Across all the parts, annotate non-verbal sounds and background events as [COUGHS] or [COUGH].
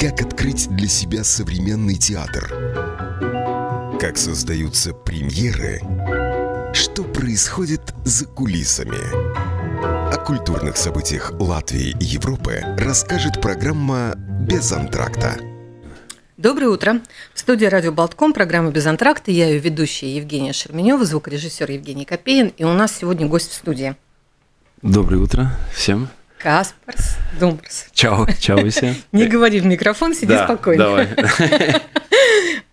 Как открыть для себя современный театр? Как создаются премьеры? Что происходит за кулисами? О культурных событиях Латвии и Европы расскажет программа «Без антракта». Доброе утро. В студии радио Болтком, программа «Без антракта». Я ее ведущая Евгения Шерменева, звукорежиссер Евгений Копеин. И у нас сегодня гость в студии. Доброе утро всем. Каспарс Думбрс. Чао, чао всем. [LAUGHS] Не говори в микрофон, сиди Да, спокойно. давай. [LAUGHS]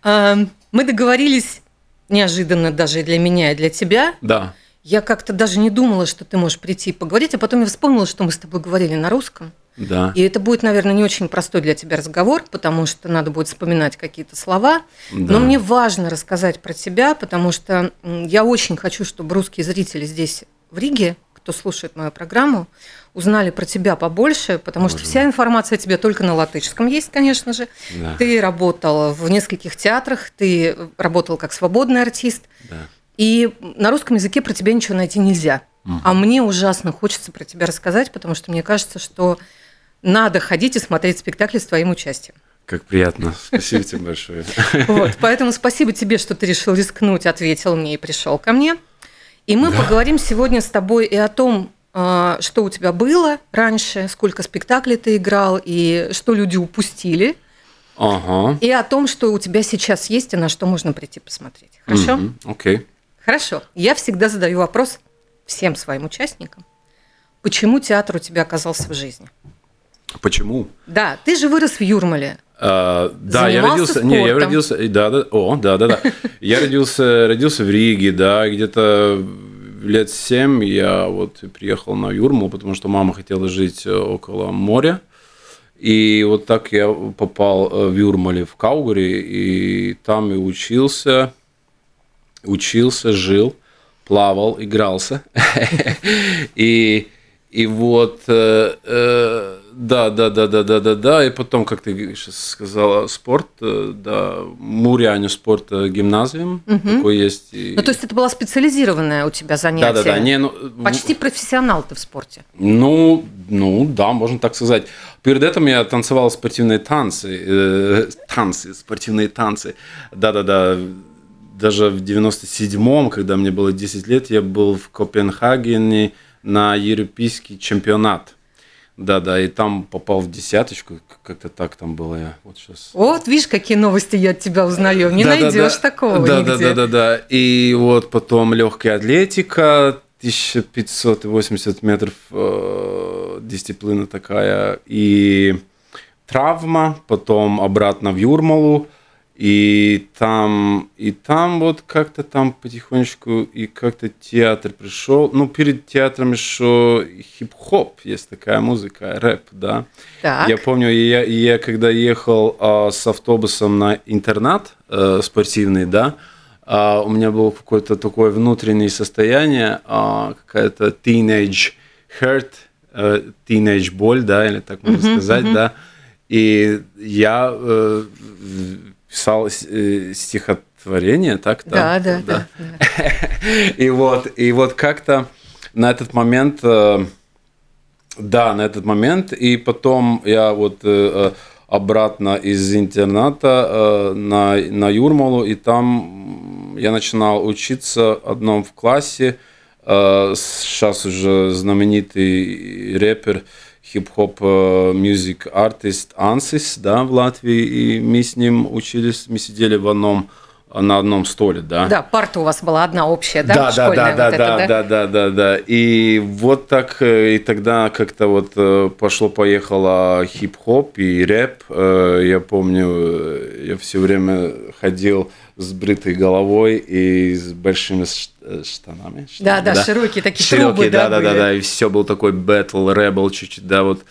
А, Мы договорились неожиданно даже для меня, и для тебя. Да. Я как-то даже не думала, что ты можешь прийти и поговорить, а потом я вспомнила, что мы с тобой говорили на русском. Да. И это будет, наверное, не очень простой для тебя разговор, потому что надо будет вспоминать какие-то слова. Да. Но мне важно рассказать про тебя, потому что я очень хочу, чтобы русские зрители здесь, в Риге, кто слушает мою программу, узнали про тебя побольше, потому что Боже вся информация о тебе только на латышском есть, конечно же. Да. Ты работал в нескольких театрах, ты работал как свободный артист, Да. и на русском языке про тебя ничего найти нельзя. А мне ужасно хочется про тебя рассказать, потому что мне кажется, что надо ходить и смотреть спектакли с твоим участием. Как приятно. Спасибо тебе большое. Вот, поэтому спасибо тебе, что ты решил рискнуть, ответил мне и пришел ко мне. И мы поговорим сегодня с тобой и о том, что у тебя было раньше, сколько спектаклей ты играл и что люди упустили, Ага. и о том, что у тебя сейчас есть и на что можно прийти посмотреть. Хорошо? Окей. Хорошо. Я всегда задаю вопрос всем своим участникам. Почему театр у тебя оказался в жизни? Почему? Да, ты же вырос в Юрмале. А, да, я родился. Не, я родился. Да, да. О, да, да, да. Я родился, родился в Риге, да, где-то лет семь я вот приехал на Юрму, потому что мама хотела жить э, около моря. И вот так я попал э, в Юрмале, в Каугари, и там и учился, учился, жил, плавал, игрался. [LAUGHS] И, и вот, э, да, да, да, да, да, да, да, и потом, как ты сейчас сказала, спорт, э, да, Муряню спорт э, гимназиум, такой есть. и- Ну, то есть это была специализированная у тебя занятие? да, да, да, не, ну, Почти профессионал ты в спорте. ну, ну, да, можно так сказать. Перед этим я танцевал спортивные танцы, э, танцы, спортивные танцы. Да-да-да. Даже в 97-м, когда мне было 10 лет, я был в Копенгагене на европейский чемпионат. Да-да, и там попал в десяточку, как-то так там было я. Вот сейчас. Вот, видишь, какие новости я от тебя узнаю. Не Да, да, найдешь да. такого да, нигде. Да, да, да, да. И вот потом легкая атлетика, 1580 метров э, дисциплина такая. И травма, потом обратно в Юрмалу. И там, и там вот как-то там потихонечку, и как-то театр пришел. Ну, перед театром еще хип-хоп, есть такая музыка, рэп, да. Так. Я помню, я, я когда ехал а, с автобусом на интернат э, спортивный, да, а, у меня было какое-то такое внутреннее состояние, а, какая-то teenage hurt, э, teenage боль, да, или так можно сказать, да. И я э, писал э, стихотворение, так? Да, да, да. да. И вот, и вот как-то на этот момент, э, да, на этот момент, и потом я вот э, обратно из интерната на, на Юрмалу, и там я начинал учиться одном в классе, сейчас уже знаменитый рэпер, хип-хоп мюзик артист Ансис, да, в Латвии, и мы с ним учились, мы сидели в одном на одном столе, да. Да, парта у вас была одна общая, да? Да, да, да, вот да, эта, да, да, да, да, да. И вот так, э, и тогда как-то вот э, пошло-поехало хип-хоп и рэп. Э, Я помню, я все время ходил с бритой головой и с большими штанами. Да, штанами, да, широкие такие Широкие, трубы, да, да, да, да, были. да, и все был такой бэтл, рэбл чуть-чуть, да, вот.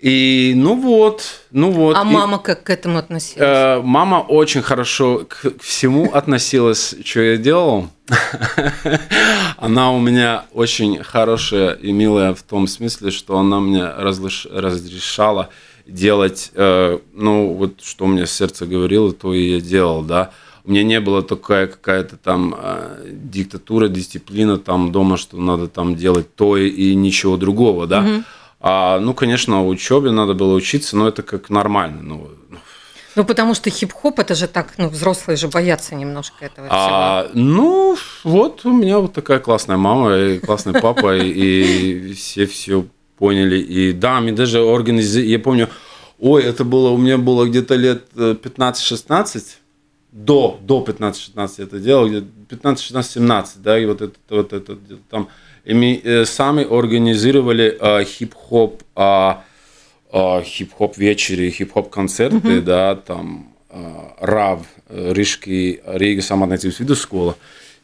И ну вот, ну вот. А и- мама как к этому относилась? Э, Мама очень хорошо к к всему относилась, что я делал. [LAUGHS] Она у меня очень хорошая и милая в том смысле, что она мне разрешала делать, э, ну, вот что мне сердце говорило, то и я делал, да. У меня не было такая какая-то там э, диктатура, дисциплина там дома, что надо там делать то и ничего другого, да. А, ну, конечно, учебе надо было учиться, но это как нормально. Ну, ну, потому что хип-хоп это же так, ну, взрослые же боятся немножко этого а, всего. Ну, вот у меня вот такая классная мама и классный папа, и все все поняли. И да, мне даже организовали, я помню, ой, это было, у меня было где-то лет 15-16, э, до, до 15-16 это делал, 15, 16, 17, да, и вот это, вот это там, и мы э, сами организировали э, хип-хоп, э, э, хип-хоп вечери, хип-хоп концерты, mm-hmm. да, там, э, РАВ, Рижский, Рига самоорганизует виду школа,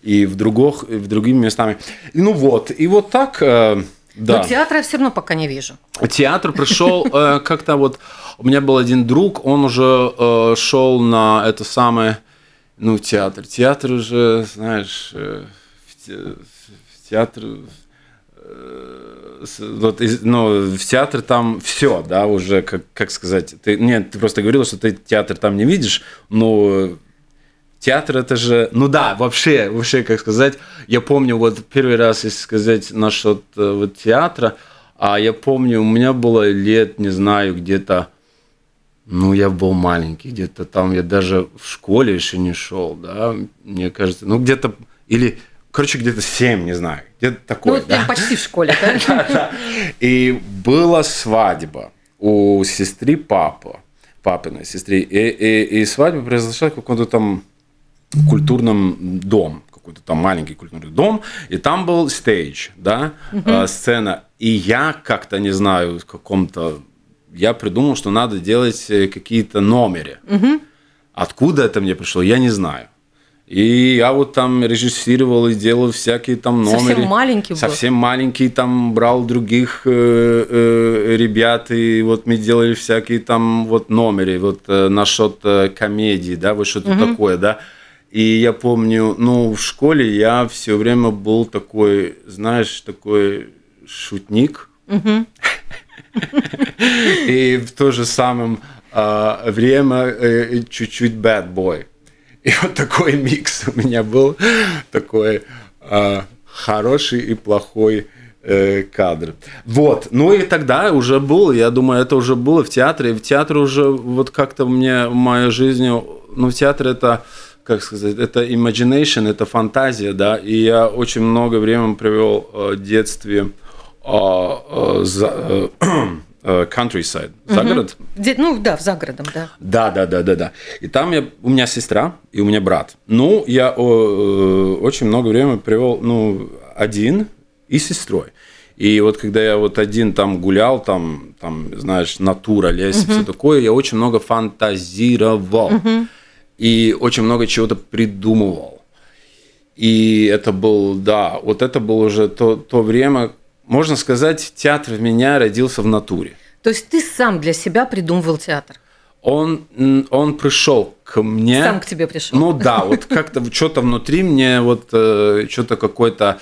и в, других, в другими местами. И, ну вот, и вот так... Э, да. Но театра я все равно пока не вижу. Театр пришел э, как-то вот. У меня был один друг, он уже э, шел на это самое, ну, театр. Театр уже, знаешь, э, в, в театр вот, ну, в театр там все, да, уже, как, как сказать, ты, нет, ты просто говорила, что ты театр там не видишь, но театр это же, ну да, вообще, вообще, как сказать, я помню вот первый раз, если сказать насчет э, вот театра, а я помню, у меня было лет, не знаю, где-то, ну, я был маленький, где-то там, я даже в школе еще не шел, да, мне кажется, ну, где-то, или, короче, где-то 7, не знаю, где-то такое. Ну, да? почти в школе, [LAUGHS] да? И была свадьба у сестры папы, папиной сестры, и, свадьба произошла в каком-то там культурном дом, какой-то там маленький культурный дом, и там был стейдж, да, угу. сцена. И я как-то, не знаю, в каком-то... Я придумал, что надо делать э, какие-то номеры. Угу. Откуда это мне пришло, я не знаю. И я вот там режиссировал и делал всякие там номеры. Совсем маленький был. Совсем маленький, там брал других э, э, ребят, и вот мы делали всякие там вот номеры, вот э, насчет э, комедии, да, вот что-то угу. такое, да. И я помню, ну, в школе я все время был такой, знаешь, такой шутник. [LAUGHS] [LAUGHS] И в то же самое а, время э, чуть-чуть bad boy. И вот такой микс у меня был, такой а, хороший и плохой э, кадр. Вот, ну и тогда уже был, я думаю, это уже было в театре. В театре уже вот как-то мне в моей жизни, ну, в театре это как сказать, это imagination, это фантазия, да, и я очень много времени провел э, в детстве э, э, за, countryside, загород. Угу. Ну да, в загородом, да. Да, да, да, да, да. И там я, у меня сестра и у меня брат. Ну, я о, очень много времени провел, ну, один и с сестрой. И вот когда я вот один там гулял, там, там знаешь, натура, лес, угу. все такое, я очень много фантазировал. Угу и очень много чего-то придумывал. И это был, да, вот это было уже то, то время, можно сказать, театр в меня родился в натуре. То есть ты сам для себя придумывал театр? Он, он пришел к мне. Сам к тебе пришел. Ну да, вот [LAUGHS] как-то что-то внутри мне, вот э, что-то какой-то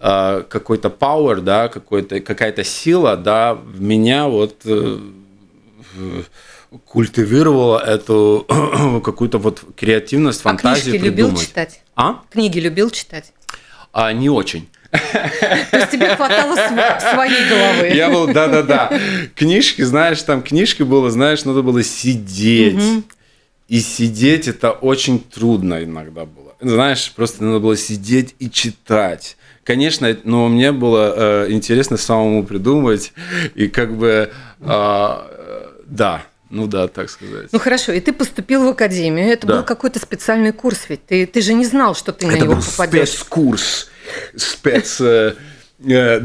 э, какой-то power, да, какой-то какая-то сила, да, в меня вот э, культивировала эту [COUGHS] какую-то вот креативность, фантазию. А книжки любил читать? А? Книги любил читать? А, не очень. То есть тебе хватало своей головы. Я был, да-да-да. Книжки, знаешь, там книжки было, знаешь, надо было сидеть. Угу. И сидеть это очень трудно иногда было. Знаешь, просто надо было сидеть и читать. Конечно, но мне было э, интересно самому придумывать. И как бы, э, да, ну да, так сказать. Ну хорошо, и ты поступил в академию. Это да. был какой-то специальный курс, ведь ты, ты же не знал, что ты Это на него был попадешь. Спецкурс. Спец. Э, э,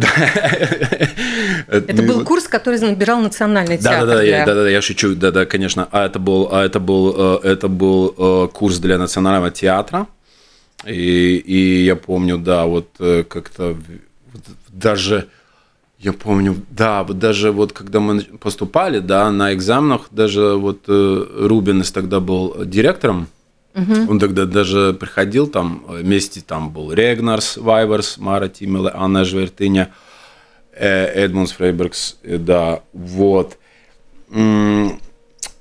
это был курс, который набирал национальный театр. Да, да, да, да, да, я шучу, да, да, конечно. А это был, а это был, э, это был курс для национального театра. И, и я помню, да, вот как-то даже я помню, да, вот даже вот когда мы поступали, да, на экзаменах, даже вот Рубинс тогда был директором, угу. он тогда даже приходил там, вместе там был Регнарс, Вайверс, Мара Тимеле, Анна Жвертыня, э, Эдмунс Фрейбергс, э, да, вот.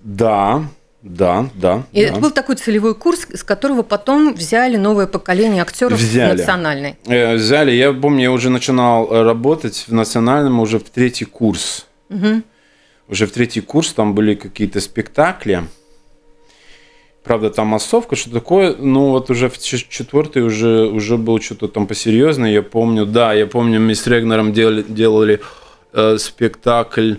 Да, да, да. И да. это был такой целевой курс, с которого потом взяли новое поколение актеров взяли. национальной. Э, взяли. Я помню, я уже начинал э, работать в национальном уже в третий курс. Мгм. Уже в третий курс там были какие-то спектакли. Правда, там массовка, что такое. Ну, вот уже в четвертый уже, уже был что-то там посерьезнее. Я помню, да, я помню, мы с Регнером делали, делали э, спектакль.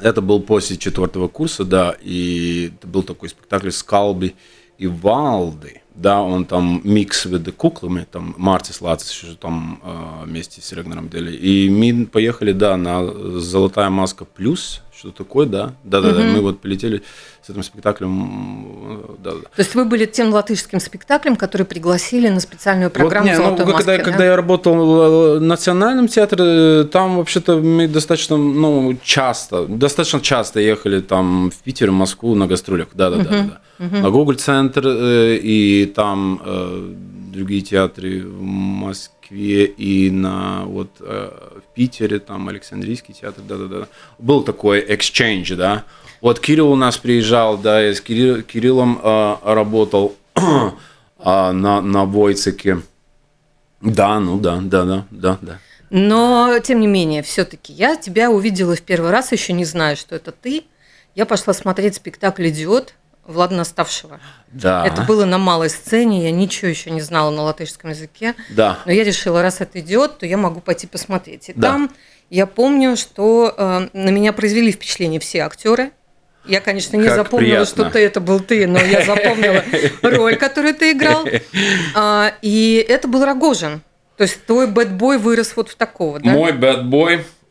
Это был после четвертого курса, да, и это был такой спектакль Скалби и Валды. Да, он там микс с куклами, там Мартис Лацис еще там э, вместе с Регнером делали. И мы поехали, да, на Золотая маска плюс, что такое, да. Да, да, да. Мы вот полетели с этим спектаклем. э, Да, да. То есть вы были тем латышским спектаклем, который пригласили на специальную программу Вот, не, ну, «Золотой когда, маски», когда да? я работал в Национальном театре, э, там вообще-то мы достаточно, ну, часто, достаточно часто ехали там в Питер, в Москву на гастролях, да, да, да, да. На Google центр э, и там э, другие театры в Москве и на вот э, Питере там Александрийский театр, да, да, да. Был такой exchange, да. Вот Кирилл у нас приезжал, да, я с Кирилл- Кириллом э, работал [CLEARS THROAT] а, на, на Войцеке. Да, ну да, да, да, да, да. Но, тем не менее, все-таки я тебя увидела в первый раз, еще не знаю, что это ты. Я пошла смотреть спектакль «Идиот» Влада Наставшего. Да. Это было на малой сцене, я ничего еще не знала на латышском языке. Да. Но я решила, раз это идет, то я могу пойти посмотреть. И Да. там я помню, что э, на меня произвели впечатление все актеры. Я, конечно, не Как запомнила, приятно. что ты это был ты, но я запомнила [LAUGHS] роль, которую ты играл. А, и это был Рогожин. То есть твой бэтбой вырос вот в такого, да? Мой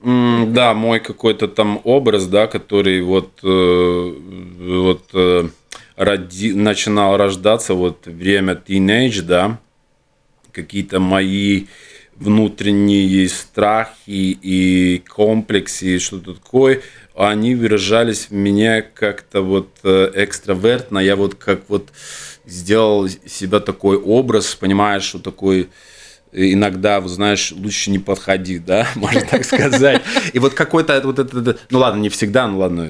м, да, мой какой-то там образ, да, который вот, э, вот э, роди- начинал рождаться вот время teenage, да, какие-то мои внутренние страхи и комплексы, что-то такое, они выражались в меня как-то вот э, экстравертно. Я вот как вот сделал себя такой образ, понимаешь, что такой иногда, вот знаешь, лучше не подходи, да, [LAUGHS] можно так сказать. И вот какой-то вот это, ну ладно, не всегда, ну ладно,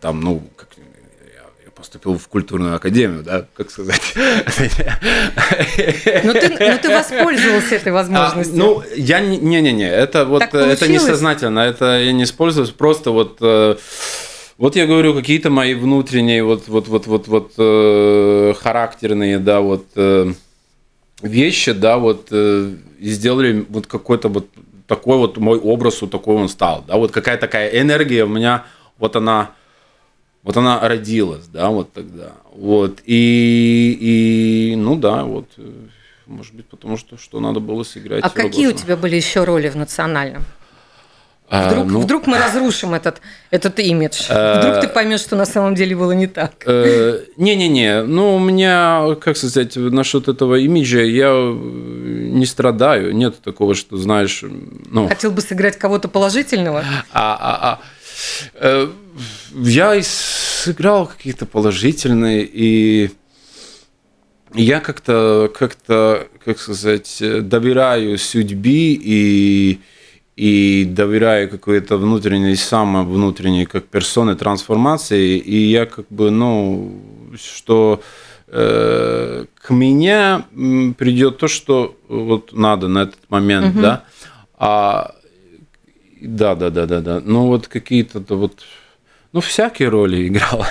там, ну, поступил в культурную академию, да, как сказать. Но ты, но ты воспользовался этой А, возможностью. ну, я не, не, не, не, это вот Так э, это получилось? несознательно, это я не использую, просто вот, э, вот я говорю какие-то мои внутренние вот вот вот вот вот э, характерные, да, вот э, вещи, да, вот э, сделали вот какой-то вот такой вот мой образ, вот такой он стал, да, вот какая такая энергия у меня, вот она вот она родилась, да, вот тогда. Вот. И, и ну да, вот. э, Может быть, потому что что надо было сыграть. а какие у Рогожина. тебя были еще роли в национальном? А, Вдруг, ну, вдруг мы [LAUGHS] разрушим этот, этот имидж. Э, Вдруг ты поймешь, что на самом деле было не так. э, Не-не-не, ну у меня, как сказать, насчет этого имиджа я не страдаю. Нет такого, что знаешь, ну, Хотел бы сыграть кого-то положительного? А, а, а, я и сыграл какие-то положительные, и я как-то, как-то, как сказать, э, доверяю судьбе и, и доверяю какой-то внутренней, самой внутренней, как персоны трансформации, и я как бы, ну, что э, к мне м, придет то, что вот надо на этот момент, да, а да, да, да, да, да. Ну вот какие-то то вот, ну всякие роли играл.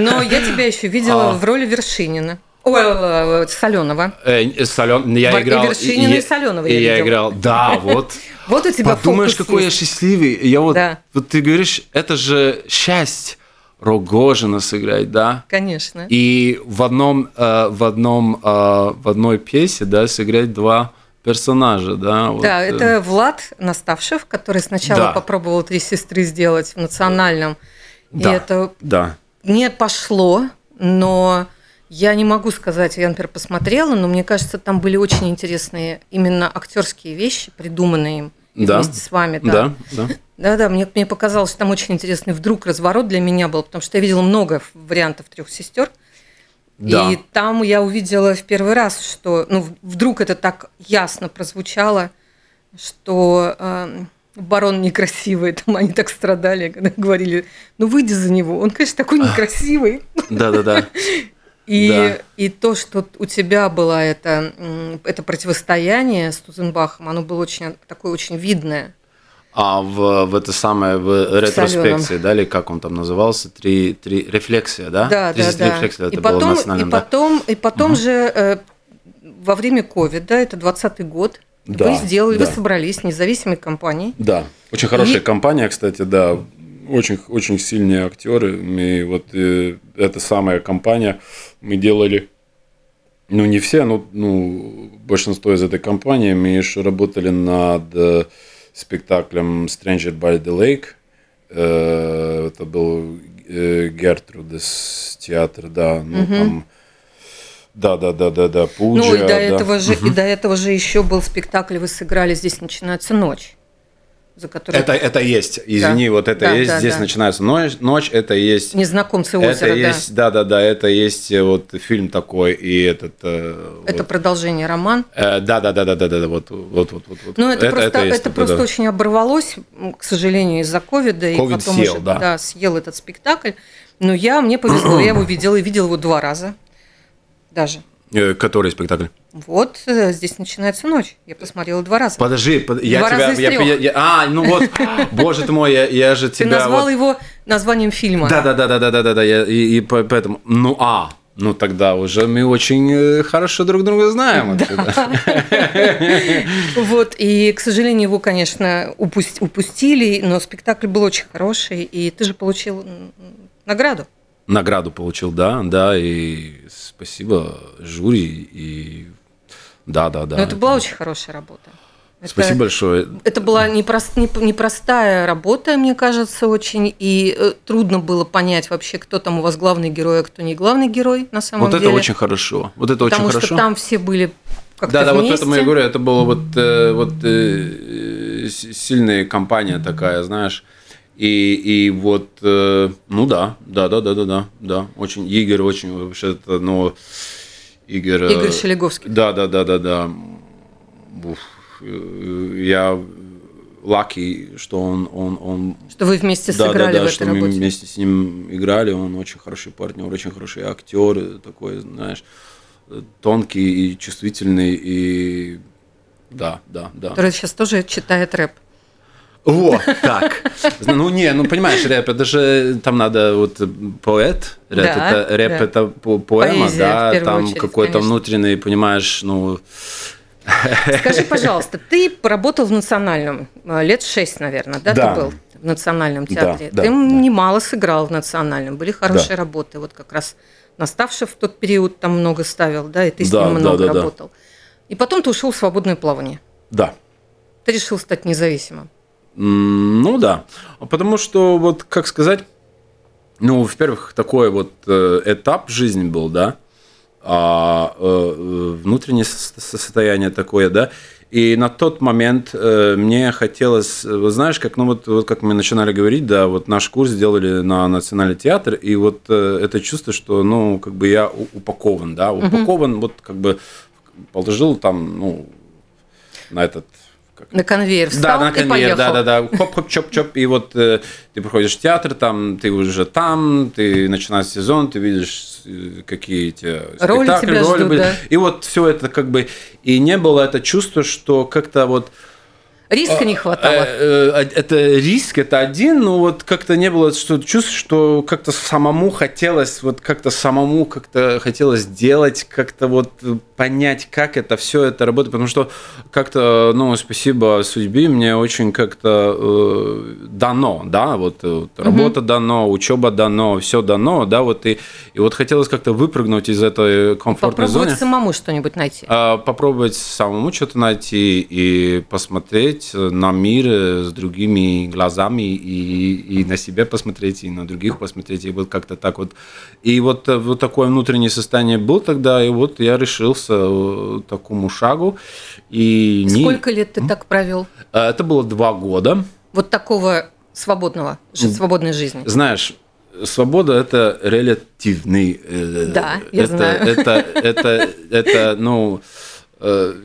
Но я тебя еще видела А. в роли Вершинина. Ой, Соленова. Э, Солен, я Вот и играл. Вершинина, и и я я играл, да, вот. [LAUGHS] Вот у тебя Подумаешь, какой я счастливый. Я вот, Да. вот ты говоришь, это же счастье Рогожина сыграть, да? Конечно. И в одном, э, в одном, э, в одной пьесе, да, сыграть два персонажа, да? вот, Да, э, это Влад Наставшев, который сначала Да. попробовал «Три сестры» сделать в национальном. И да, это да. не пошло, но я не могу сказать, я, например, посмотрела, но мне кажется, там были очень интересные именно актерские вещи, придуманные им и Да. вместе с вами. Да, да. Да, да, мне, мне показалось, что там очень интересный вдруг разворот для меня был, потому что я видела много вариантов трех сестер. Да. И там я увидела в первый раз, что ну, вдруг это так ясно прозвучало, что э, барон некрасивый, там они так страдали, [LAUGHS] когда говорили, ну выйди за него, он, конечно, такой некрасивый. Да, да, да. И, Да. и то, что у тебя было это, это противостояние с Тузенбахом, оно было очень такое очень видное. А в, в это самое, в ретроспекции, да, или как он там назывался, три, три рефлексия, да? Да, да, да. рефлексия, это и было потом, национальным, и да. потом, и потом Мгм. же э, во время ковида, это 20 год, Да, вы сделали, да. вы собрались независимой компанией. Да, очень хорошая И- компания, кстати, да, очень, очень сильные актеры. И вот э, эта самая компания, мы делали, ну не все, но ну, большинство из этой компании, мы еще работали над э, спектаклем Stranger by the Lake. Э, Это был э, Гертрудес театр, да, ну там... Да, да, да, да, да, Пуджа, ну и до да. этого же, и до этого же еще был спектакль, вы сыграли здесь начинается ночь, за который Это, это есть, извини, вот это Да, есть, да, здесь да. начинается ночь, ночь, это есть... незнакомцы Это озера, да. есть, да, да, да, это есть э, вот фильм такой и этот. э, Это вот. продолжение роман. Э, да, да, да, да, да, да, да, вот, вот, вот, вот. Но Ну, это, просто, это, есть такой, просто да. очень оборвалось, к сожалению, из-за ковида. И Ковид потом съел, уже, да. съел этот спектакль. Но я, мне повезло, я его видела, и видела его два раза даже. Который спектакль? Вот э, здесь начинается ночь. Я посмотрела два раза. Подожди, под- я Два тебя, раза из я, я- я- а, ну вот, [LAUGHS] боже ты мой, я, я же Ты тебя назвал вот- его названием фильма. Да, да, да, да, да, да, да, да, я, и, и по- поэтому, ну а, ну тогда уже мы очень э, хорошо друг друга знаем. вообще-то. [LAUGHS] Вот, и, к сожалению, его, конечно, упус- упустили, но спектакль был очень хороший, и ты же получил награду. Награду получил, да, да, и спасибо жюри, и да, да, да. но это была очень хорошая работа. Это- Спасибо большое. Это была непрост- не- непростая работа, мне кажется, очень, и э, трудно было понять вообще, кто там у вас главный герой, а кто не главный герой на самом Вот деле. это очень хорошо. Вот это Потому очень что хорошо. там все были как-то да, да, вот вместе. поэтому я говорю, это была вот, э, вот э, э, сильная компания такая, знаешь. И, и вот, э, ну да, да, да, да, да, да, да, очень, Игорь очень вообще, это, ну, Игорь... э, Игорь Шелеговский. Да, да, да, да, да. Уф, э, я лаки, что он, он, он Что вы вместе да, сыграли да, да, в этой что мы работе. вместе с ним играли, он очень хороший партнер, очень хороший актер, такой, знаешь, тонкий и чувствительный, и да, да, да. Который сейчас тоже читает рэп. О, так. Ну не, ну понимаешь, рэп, это же там надо вот поэт, рэп, Да, это, рэп да. это по- поэма, Поэзия, да, там какой-то внутренний, понимаешь, ну Скажи, пожалуйста, ты поработал в национальном э, лет шесть, наверное, да, Да. ты был в национальном Да, театре. да, ты да. немало сыграл в национальном, были хорошие работы. Вот как раз Наставшев в тот период там много ставил, да, и ты с Да, ним да, много да, да. работал. И потом ты ушел в свободное плавание. да. Ты решил стать независимым. Ну да, потому что вот как сказать, ну во-первых такой вот э, этап жизни был, да, а, э, э, внутреннее со- состояние такое, да, и на тот момент мне хотелось, вот знаешь, как ну вот, вот как мы начинали говорить, да, вот наш курс сделали на национальный театр, и вот это чувство, что ну как бы я упакован, да, упакован, вот как бы положил там, ну на этот как На конвейер встал да, на и конвейер, поехал. да, да, да. Хоп, хоп, чоп, чоп. И вот э, ты приходишь в театр, там ты уже там, ты начинаешь сезон, ты видишь, э, какие эти Роли спектакли, тебя роли ждут, были. да. И вот все это как бы. И не было это чувство, что как-то вот. Риска не хватало. Э, э, Это риск, это один, но вот как-то не было что чувств, что как-то самому хотелось, вот как-то самому как-то хотелось делать, как-то вот понять, как это все это работает, потому что как-то, ну, спасибо судьбе, мне очень как-то э, дано, да, вот, э, вот работа дано, учеба дано, все дано, да, вот и, и вот хотелось как-то выпрыгнуть из этой комфортной Попробовать зоны. самому что-нибудь найти. А, попробовать самому что-то найти и посмотреть на мир э, с другими глазами и, и на себя посмотреть, и на других посмотреть, и вот как-то так вот. И вот, э, вот такое внутреннее состояние был тогда, и вот я решился э, такому шагу. И не- Сколько лет ты так провел? Это было два года. Вот такого свободного, свободной жизни. Знаешь, свобода это релятивный. э, Да, я это, знаю. Это, это, это, ну,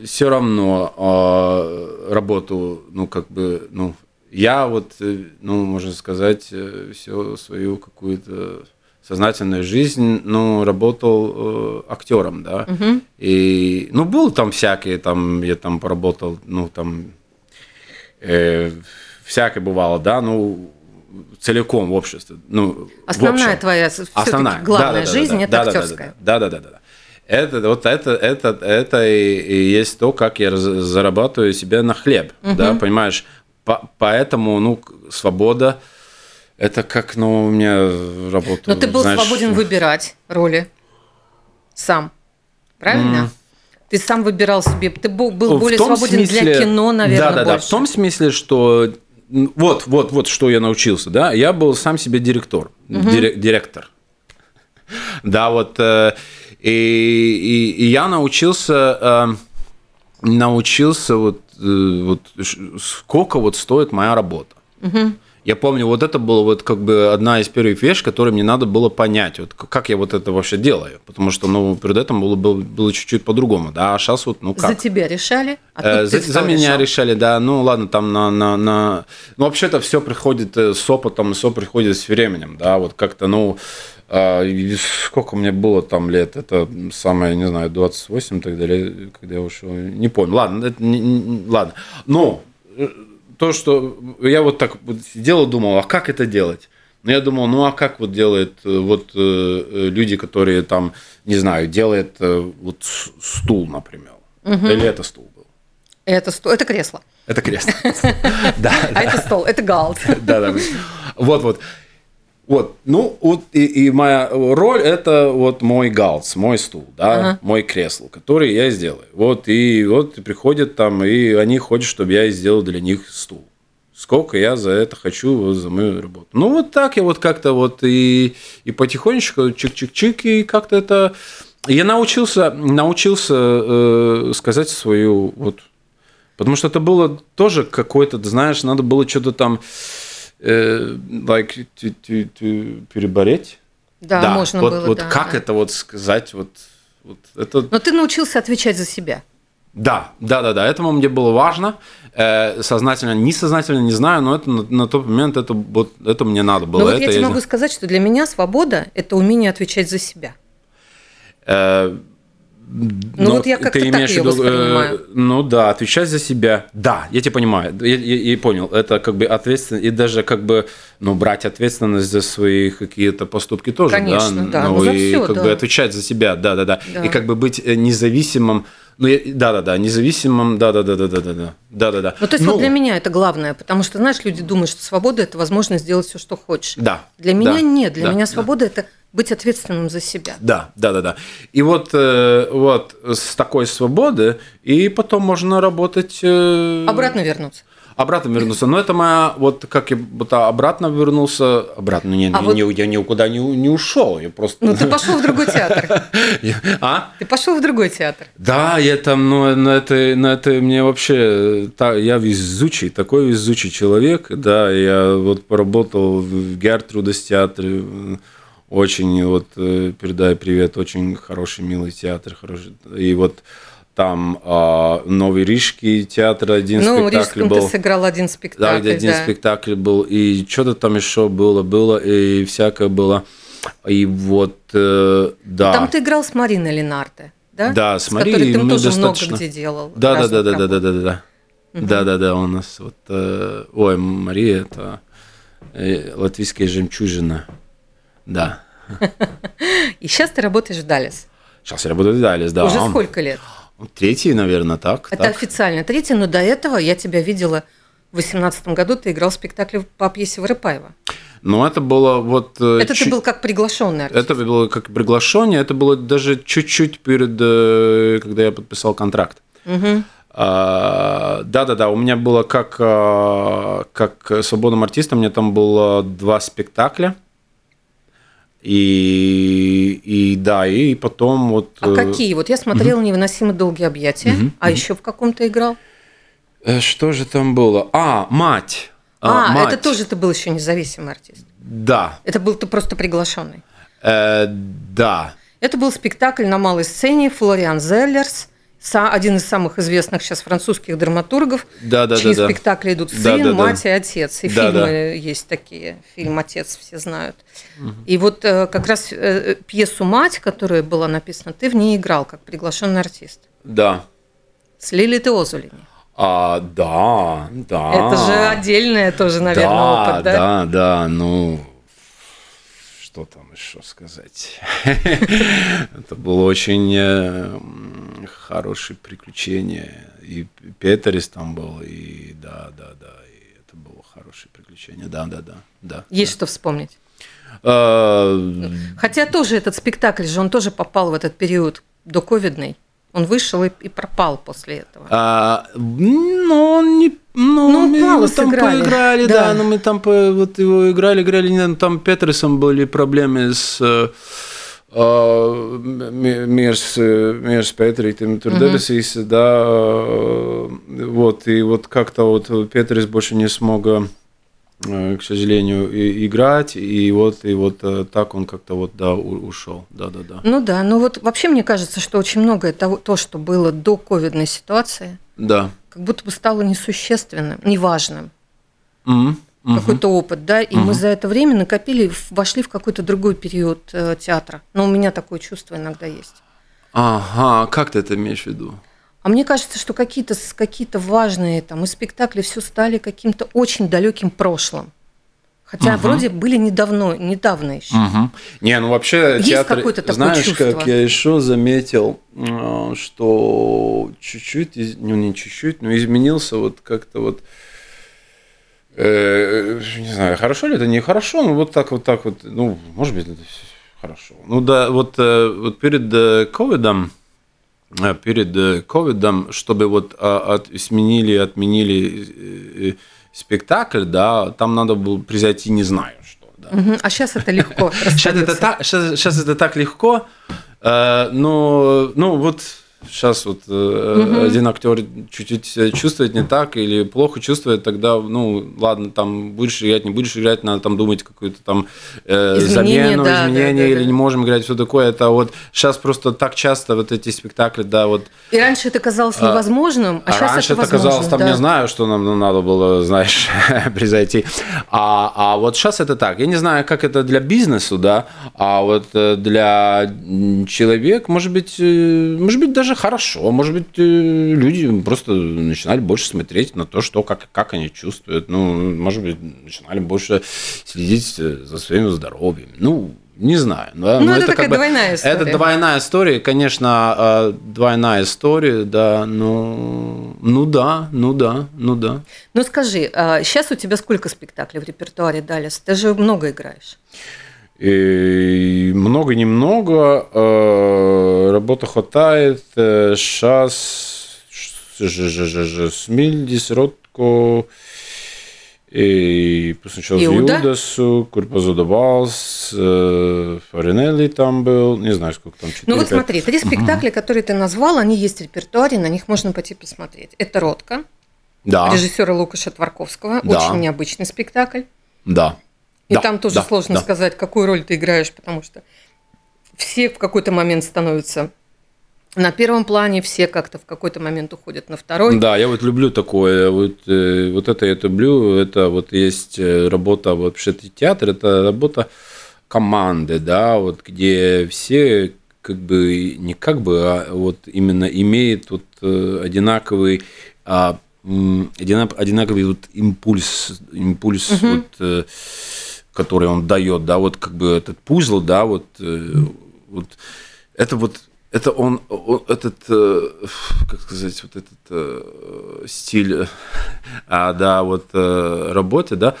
все равно э, работу, ну, как бы, ну, я вот, э, ну, можно сказать, всю свою какую-то сознательную жизнь, ну, работал э, актером, да. И, ну, был там всякие, там, я там поработал, ну, там, э, всякое бывало, да, ну, целиком в обществе. Ну, Основная в общем. твоя Основная. главная Да, да, жизнь да, это да, да, актерская. Да, да, да, да, да. Это вот это это это и, и есть то, как я зарабатываю себе на хлеб, да, понимаешь? По- поэтому, ну, свобода это как, ну, у меня работа. Но ты был знаешь, свободен выбирать роли сам, правильно? Ты сам выбирал себе, ты был, был более свободен для смысле- кино, наверное, Да, да, да. больше. В том смысле, что вот, вот, вот, что я научился, да. Я был сам себе директор, дире- директор. [LAUGHS] Да, вот. И, и, и я научился, э, научился вот, э, вот сколько вот стоит моя работа. Я помню, вот это было вот как бы одна из первых вещей, которые мне надо было понять, вот как я вот это вообще делаю, потому что, ну, перед этим было, было, было чуть-чуть по-другому, да, а сейчас вот, ну, как? За тебя решали, а Э, За, за меня решал. решали, да. Ну ладно, там на, на, на... Ну вообще-то все приходит э, с опытом, все приходит с временем, да. Вот как-то, ну, э, и сколько мне было там лет? Это самое, не знаю, 28 тогда, когда я ушел, не помню. Ладно, это не- не- ладно. Но э, то, что я вот так вот сидел и думал, а как это делать? Ну, я думал, ну, а как вот делают э, вот э, э, люди, которые там, не знаю, делают вот стул, например. Или это стул был? Это, сто- это кресло, Это кресло. [LAUGHS] Да, а это стол, это галт. [LAUGHS] да, да. Вот, вот. Вот, ну, вот и, и моя роль это вот мой галц, мой стул, да, Ага. мой кресло, который я сделаю. Вот, и вот приходят там, и они хотят, чтобы я сделал для них стул. Сколько я за это хочу, вот за мою работу. Ну, вот так я вот как-то вот и, и потихонечку чик-чик-чик, и как-то это... Я научился, научился э, сказать свою вот Потому что это было тоже какое-то, знаешь, надо было что-то там э, like, to- to- to перебореть. Да, можно вот, было, Вот да, как да. это вот сказать, вот, вот это... Но ты научился отвечать за себя. Да, да, да, да, этому мне было важно, э, сознательно, несознательно, не знаю, но это на, на тот момент это, вот, это мне надо было. Но вот это я тебе я- могу сказать, что для меня свобода – это умение отвечать за себя. Э, Ну, вот я как-то так её воспринимаю. ну да, отвечать за себя. Да, я тебя понимаю, я, я- я понял. Это как бы ответственность, и даже как бы, ну, брать ответственность за свои какие-то поступки тоже, Конечно, да, Ну, ну, за и всё, как да. бы отвечать за себя, да, да, да. Да. И как бы быть э, независимым, ну, да-да-да, независимым, да-да-да-да-да-да. Да-да-да. Ну, то есть ну, вот для меня это главное, потому что, знаешь, люди думают, что свобода – это возможность сделать все, что хочешь. Да. Для меня нет, для да, меня свобода да. – это быть ответственным за себя. Да, да, да, да. И вот, э, вот с такой свободы, и потом можно работать… Э, Обратно вернуться. Обратно вернуться. Но это моя, вот как я вот обратно вернулся, обратно, не, А не, вот- не- я никуда не, не ушел, я просто... Ну, ты пошел в другой театр. [LAUGHS] А? Ты пошел в другой театр. Да, я там, ну, на это, на это мне вообще, я везучий, такой везучий человек, да, я вот поработал в Гертрудес театре, очень, вот, э, передаю привет, очень хороший, милый театр, хороший, и вот там а, Новый Рижский театр, один Ну, спектакль Рижском был. ты сыграл один Да, спектакль. где один да. спектакль был, и что-то там еще было, было, и всякое было. И вот, э, да. Там ты играл с Мариной Ленарте, да? Да, с которой Марией ты тоже достаточно- много где делал. Да, да, да, да, да, работ. да, да, да. Да, да, да, у нас вот, э, ой, Мария, это э, латвийская жемчужина. Да. [LAUGHS] И сейчас ты работаешь в Далес. Сейчас я работаю в Далес, да. Уже сколько лет? Третий, наверное, так. Это так. официально третий, но до этого я тебя видела в 2018 году, ты играл в спектакле по пьесе Воропаева. Но это было вот... э, Это ты чуть- был как приглашенный артист. Это было как приглашение, это было даже чуть-чуть перед, э, когда я подписал контракт. А, Да-да-да, у меня было как, а, как свободным артистом, у меня там было два спектакля. И, и да, и потом вот... А э, какие? Вот я смотрела «Невыносимо долгие объятия», а еще в каком-то играл. э, Что же там было? А, мать. А, мать. это тоже ты был еще независимый артист. Да, Это был ты просто приглашенный. Э, да. Это был спектакль на малой сцене Флориан Зеллерс, один из самых известных сейчас французских драматургов, Да, да, чьи да, да. спектакли идут сын, Да, да, да. мать и отец. И Да, фильмы да. есть такие. Фильм Отец все знают. И вот э, как раз э, пьесу Мать, которая была написана, ты в ней играл как приглашенный артист. Да. С Лили Теозулини. А, да, да. Это же отдельное тоже, наверное, да, опыт, да? Да, да, ну, что там еще сказать? [LAUGHS] Это было очень э, хорошее приключение. И Петерис там был, и да, да, да, и это было хорошее приключение. Да, да, да, да. Есть да. что вспомнить. А, Хотя тоже этот спектакль же, он тоже попал в этот период до ковидный. Он вышел и, и пропал после этого. А, ну, он не... Ну, Ну, мы мало там сыграли, поиграли, да. да. но мы там по- вот его играли, играли, не, там Петерсом были проблемы с э, э, ми- Мирс, э, Мирс Петритом Турдебесис, да, э, вот, и вот как-то вот Петрис больше не смог, к сожалению, и- играть, и вот, и вот э, так он как-то вот, да, ушел, да-да-да. Ну да, ну вот вообще мне кажется, что очень многое того, то, что было до ковидной ситуации, Да. как будто бы стало несущественным, неважным. Мгм. Какой-то опыт, да, и мы за это время накопили, вошли в какой-то другой период э, театра. Но у меня такое чувство иногда есть. Ага, как ты это имеешь в виду? А мне кажется, что какие-то какие-то важные там и спектакли все стали каким-то очень далеким прошлым. Хотя вроде были недавно, недавно еще. Мгм. Не, ну вообще Есть театр, какое-то такое знаешь, чувство? как я еще заметил, э, что чуть-чуть, ну не чуть-чуть, но изменился вот как-то вот, э, не знаю, хорошо ли это, не хорошо, но вот так вот так вот, ну, может быть, это хорошо. Ну да, вот, э, вот перед э, ковидом, перед э, ковидом, чтобы вот а, от, сменили, отменили э, э, спектакль, да, там надо было произойти не знаю что, да. А сейчас это легко. [LAUGHS] Сейчас это, так, сейчас, сейчас это так легко, э, но ну вот сейчас вот э, один актер чуть-чуть себя чувствует не так или плохо чувствует, тогда ну ладно, там будешь играть, не будешь играть, надо там думать какую-то там э, Изменения, замену, да, да, изменения да, или да. не можем играть, все такое. Это вот сейчас просто так часто вот эти спектакли, да, вот И раньше это казалось невозможным, а, а сейчас раньше это это казалось, там да. не знаю, что нам ну, надо было, знаешь, [LAUGHS] произойти. А, а вот сейчас это так. Я не знаю, как это для бизнеса, да, а вот э, для человека, может быть, э, может быть, даже хорошо. Может быть, э, люди просто начинали больше смотреть на то, что, как, как они чувствуют. Ну, может быть, начинали больше следить э, за своим здоровьем. Ну, не знаю. Да, Ну, но это такая как бы- двойная история. Это двойная история, конечно, э, двойная история, да, ну, ну да, ну да, ну да. Ну скажи, а сейчас у тебя сколько спектаклей в репертуаре, Далис? Ты же много играешь. И много-немного, э, работы хватает, сейчас Смильдис, Ротко, и сначала Иуда? Юдасу, Курпазуда Балс, э, Фаринелли там был, не знаю, сколько там, 4 Ну вот смотри, три спектакля, которые ты назвал, они есть в репертуаре, на них можно пойти посмотреть. Это «Ротко», Да, режиссера Лукаша Тварковского, Да. очень необычный спектакль. да. И Да, там тоже да, сложно да. сказать, какую роль ты играешь, потому что все в какой-то момент становятся на первом плане, все как-то в какой-то момент уходят на второй. Да, я вот люблю такое, вот, э, вот это я люблю, это вот есть э, работа, вообще театр, это работа команды, да, вот где все как бы, не как бы, а вот именно имеют вот э, одинаковый, а, одинаковый вот импульс, импульс вот, э, который он дает, да, вот как бы этот пузл, да, вот, э, вот это вот это он, он- этот, э, как сказать, вот этот э, стиль, а, да, вот э, работы, да,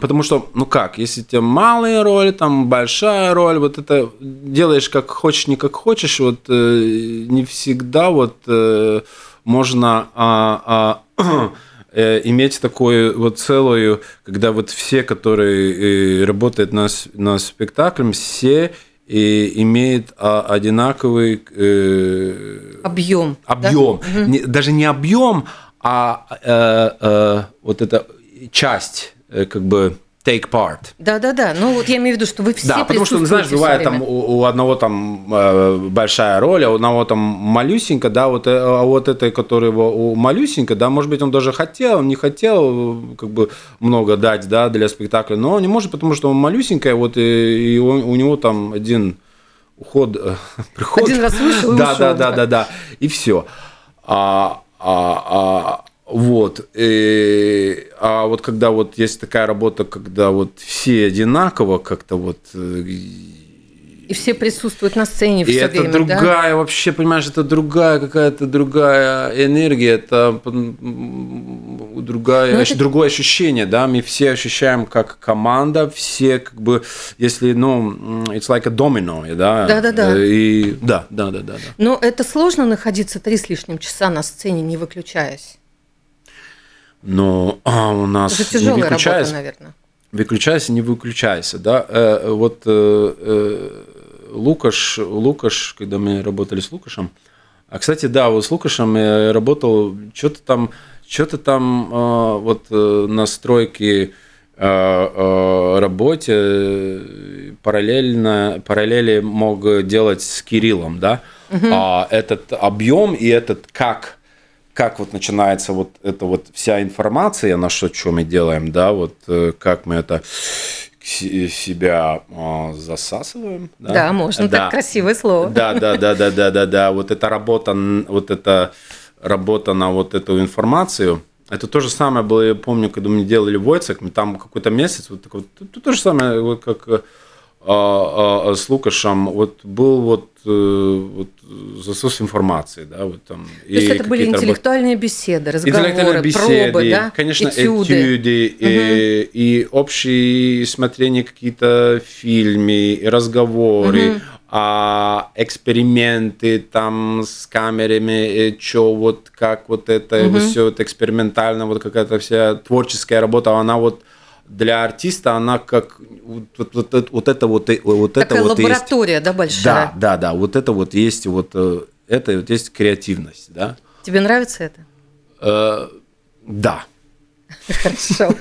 потому что, ну как, если у тебя малая роль, там большая роль, вот это делаешь как хочешь, не как хочешь, вот э, не всегда вот э, можно а, а, э, иметь такую вот целую, когда вот все, которые э, работают на, с- на спектаклем, все и имеют а, одинаковый э, Объем. да? объем, Не- даже не объем, а э, э, вот эта часть, э, как бы take part. Да-да-да. Ну вот я имею в виду, что вы все Да, потому что, знаешь, бывает там у, у одного там э, большая роль, а у одного там малюсенько, да, вот, э, а вот этой, которого у малюсенько, да, может быть, он даже хотел, он не хотел э, как бы много дать, да, для спектакля, но он не может, потому что он малюсенькая, вот, и, и он- у него там один уход, э, [LAUGHS] приход. Один раз вышел да, да, да, да. да, да, и все. А, а, а, вот. И, а вот когда вот есть такая работа, когда вот все одинаково как-то вот э, и все присутствуют на сцене все время, это другая, да? вообще, понимаешь, это другая какая-то другая энергия, это другая, это... другое ощущение, да, мы все ощущаем как команда, все как бы, если, ну, it's like a domino, да, да-да-да, и да, да, да, да, да. Но это сложно находиться три с лишним часа на сцене, не выключаясь. Но а, у нас это тяжелая работа, наверное. Выключайся, не выключайся, да. Э, вот э, э, Лукаш, Лукаш, когда мы работали с Лукашем, а, кстати, да, вот с Лукашем я работал, что-то там, что-то там э, вот э, на стройке э, э, работе параллельно, параллели мог делать с Кириллом, да, угу. а этот объем и этот как как вот начинается вот эта вот вся информация, на что, что мы делаем, да, вот э, как мы это себя а, засасываем. Да, да можно да. так красивое слово. Да, да, да, да, да, да, да. Вот эта работа, вот эта работа на вот эту информацию. Это то же самое было, я помню, когда мы делали Войцек, мы там какой-то месяц, вот такой, то, то же самое, вот как а, а, с Лукашем, вот был вот, э, вот засос информации, да, вот там. То есть это были интеллектуальные работ... беседы, разговоры, беседы, пробы, да? Конечно, этюды, этюды угу. и, и общие смотрения какие-то фильмы, и разговоры, угу. а эксперименты там с камерами, что вот как вот это угу. все это экспериментально, вот какая-то вся творческая работа, она вот для артиста она как вот, вот, вот, вот это вот вот Такая это вот лаборатория, есть, да, большая. Да, да, да, вот это вот есть вот э, это вот есть креативность, да. Тебе нравится это? Э, да. Хорошо.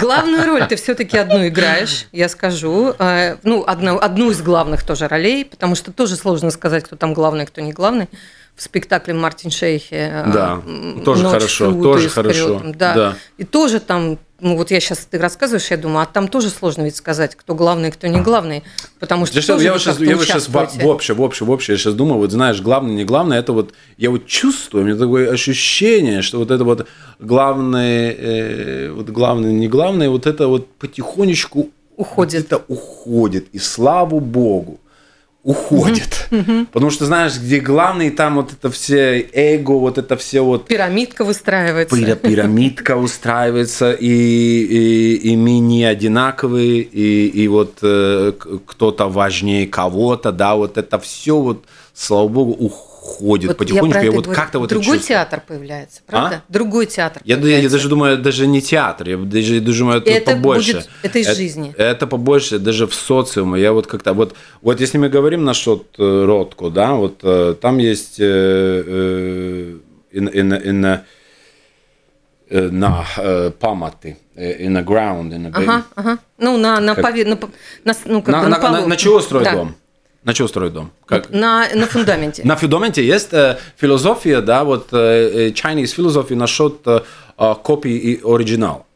Главную роль ты все-таки одну играешь, я скажу. Э, ну, одну, одну из главных тоже ролей, потому что тоже сложно сказать, кто там главный, кто не главный в спектакле Мартин Шейхи. Э, да, тоже хорошо, тоже хорошо. Да. да. И тоже там, ну вот я сейчас ты рассказываешь, я думаю, а там тоже сложно ведь сказать, кто главный, кто не главный, потому что тоже я, сейчас, я вот сейчас в, в общем, в общем, в общем, я сейчас думаю, вот знаешь, главный, не главный, это вот я вот чувствую, у меня такое ощущение, что вот это вот главное, э, вот главное, не главное, вот это вот потихонечку уходит. Вот это уходит, и слава богу уходит. Потому что, знаешь, где главный, там вот это все эго, вот это все вот... Пирамидка выстраивается. Пирамидка устраивается, и, и, и мы не одинаковые, и, и вот э, кто-то важнее кого-то, да, вот это все вот, слава богу, уходит ходит вот потихонечку. Я, я вот как-то вот Другой театр появляется, правда? А? Другой театр. Я, я, даже думаю, даже не театр, я даже думаю, это, это побольше. Будет, это из это, жизни. Это побольше, даже в социуме. Я вот как-то вот, вот если мы говорим насчет э, Ротку, да, вот э, там есть э, э, in, in, in, э, на э, памяти, in the ground, in the ага, ага. Ну, на, на, как... пове... на, на, ну, как на, бы на, на, на, на чего строить да. дом? На что строить дом? Как? На, на фундаменте. На фундаменте есть э, философия, да, вот э, э Chinese философия насчет э, э, копии и оригинал.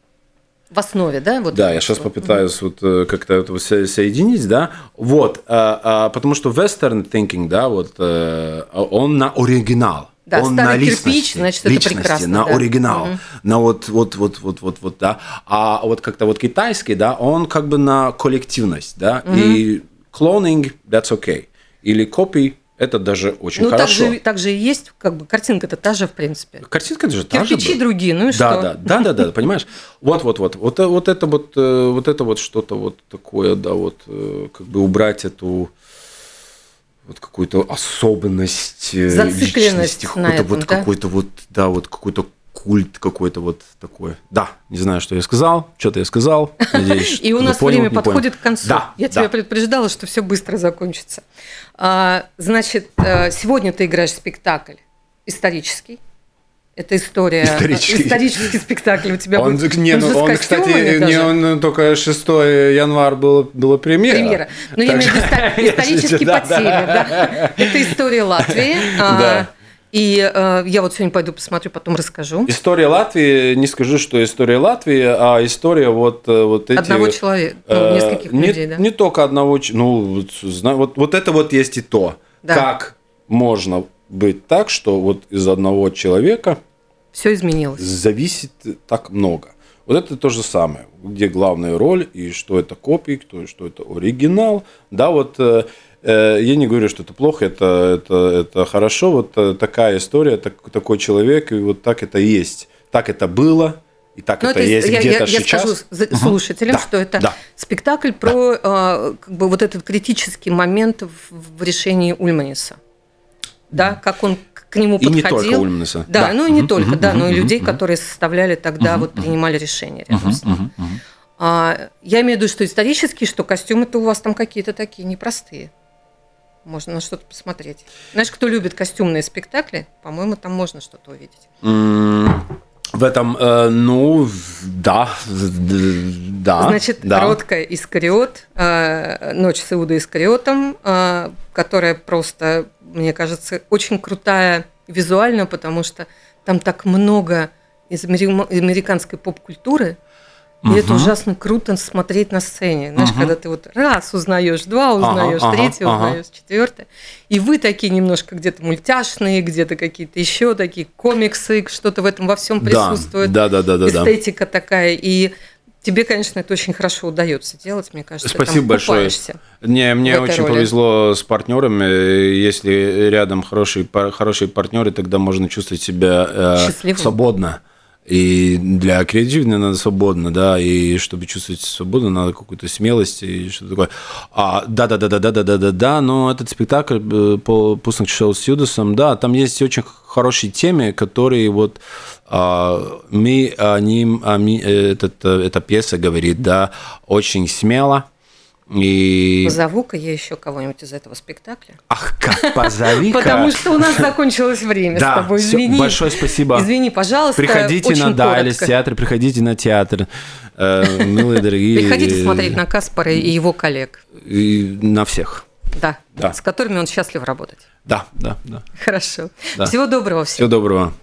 В основе, да? Вот да, я сейчас попытаюсь вот э, как-то это соединить, да. Вот, потому что western thinking, да, вот он на оригинал. Да, он на личности, кирпич, значит, это личности, прекрасно. На да. оригинал, угу. на вот, вот, вот, вот, вот, вот, да. А вот как-то вот китайский, да, он как бы на коллективность, да, угу. и Cloning – that's okay. Или copy – это даже очень ну, хорошо. Так же, так же и есть, как бы картинка-то та же, в принципе. Картинка же та же. Кирпичи другие, ну и да, что? Да, да, да, да, понимаешь? Вот, вот, вот, вот, вот это вот, э, вот это вот что-то вот такое, да, вот, э, как бы убрать эту вот какую-то особенность э, Зацикленность личности, какой-то вот да? какой-то вот, да, вот какой-то культ какой-то вот такой. Да, не знаю, что я сказал, что-то я сказал. Надеюсь, [LAUGHS] И у нас время подходит к концу. Да, я тебя предупреждала, что все быстро закончится. А, значит, э, сегодня ты играешь спектакль исторический. Это история. Исторический. Исторический спектакль у тебя он, будет. Не, он, ну, он кстати, не, он только 6 января было, было премьера. Премьера. Но я имею в виду [LAUGHS] исторический по теме. Да? Это история Латвии. [LAUGHS] А, да. И э, я вот сегодня пойду посмотрю, потом расскажу. История Латвии, не скажу, что история Латвии, а история вот, э, вот эти... Одного человека, ну, э, нескольких не, людей, да? Не только одного, ну, вот, вот, вот это вот есть и то, да. как можно быть так, что вот из одного человека все изменилось. Зависит так много. Вот это то же самое, где главная роль и что это копии, кто, что это оригинал. Да, вот э, э, я не говорю, что это плохо, это, это, это хорошо. Вот э, такая история, так, такой человек, и вот так это есть. Так это было, и так ну, это есть, есть где-то я, сейчас. Я скажу слушателям, угу. что это да. спектакль про да. э, как бы вот этот критический момент в, в решении Ульманиса. Да, как он к нему подходил. И не только Ульманиса. Да, да, ну и не только, да, но и людей, которые составляли тогда, вот принимали решения рядом с ним. А, я имею в виду, что исторические, что костюмы-то у вас там какие-то такие непростые. Можно на что-то посмотреть. Знаешь, кто любит костюмные спектакли, по-моему, там можно что-то увидеть. В этом, э, ну, да, да. Значит, да. короткая Искариот, э, ночь с Иудой Искариотом, э, которая просто, мне кажется, очень крутая визуально, потому что там так много из американской поп-культуры, и угу. это ужасно круто смотреть на сцене. Знаешь, угу. когда ты вот раз узнаешь, два узнаешь, ага, третий ага, узнаешь, ага. четвертый. И вы такие немножко где-то мультяшные, где-то какие-то еще такие комиксы, что-то в этом во всем присутствует. Да, да, да, да. Эстетика да. такая. И тебе, конечно, это очень хорошо удается делать, мне кажется. Спасибо большое. Не, мне очень роли. повезло с партнерами. Если рядом хорошие, хорошие партнеры, тогда можно чувствовать себя э, свободно. И для креативной надо свободно, да, и чтобы чувствовать свободу, надо какую-то смелость и что-то такое. А, да, да, да, да, да, да, да, да, да, но этот спектакль э, по Пуснак Шоу с Юдасом, да, там есть очень хорошие темы, которые вот а, мы о ним, о, этот, э, эта пьеса говорит, да, очень смело, и... Позову-ка я еще кого-нибудь из этого спектакля. Ах, как позови-ка. Потому что у нас закончилось время с тобой. Извини. Большое спасибо. Извини, пожалуйста. Приходите на Дайлис театр, приходите на театр. Э, милые дорогие. Приходите смотреть на Каспара и его коллег. И на всех. Да, да, с которыми он счастлив работать. Да, да, да. Хорошо. Да. Всего доброго всем. Всего доброго.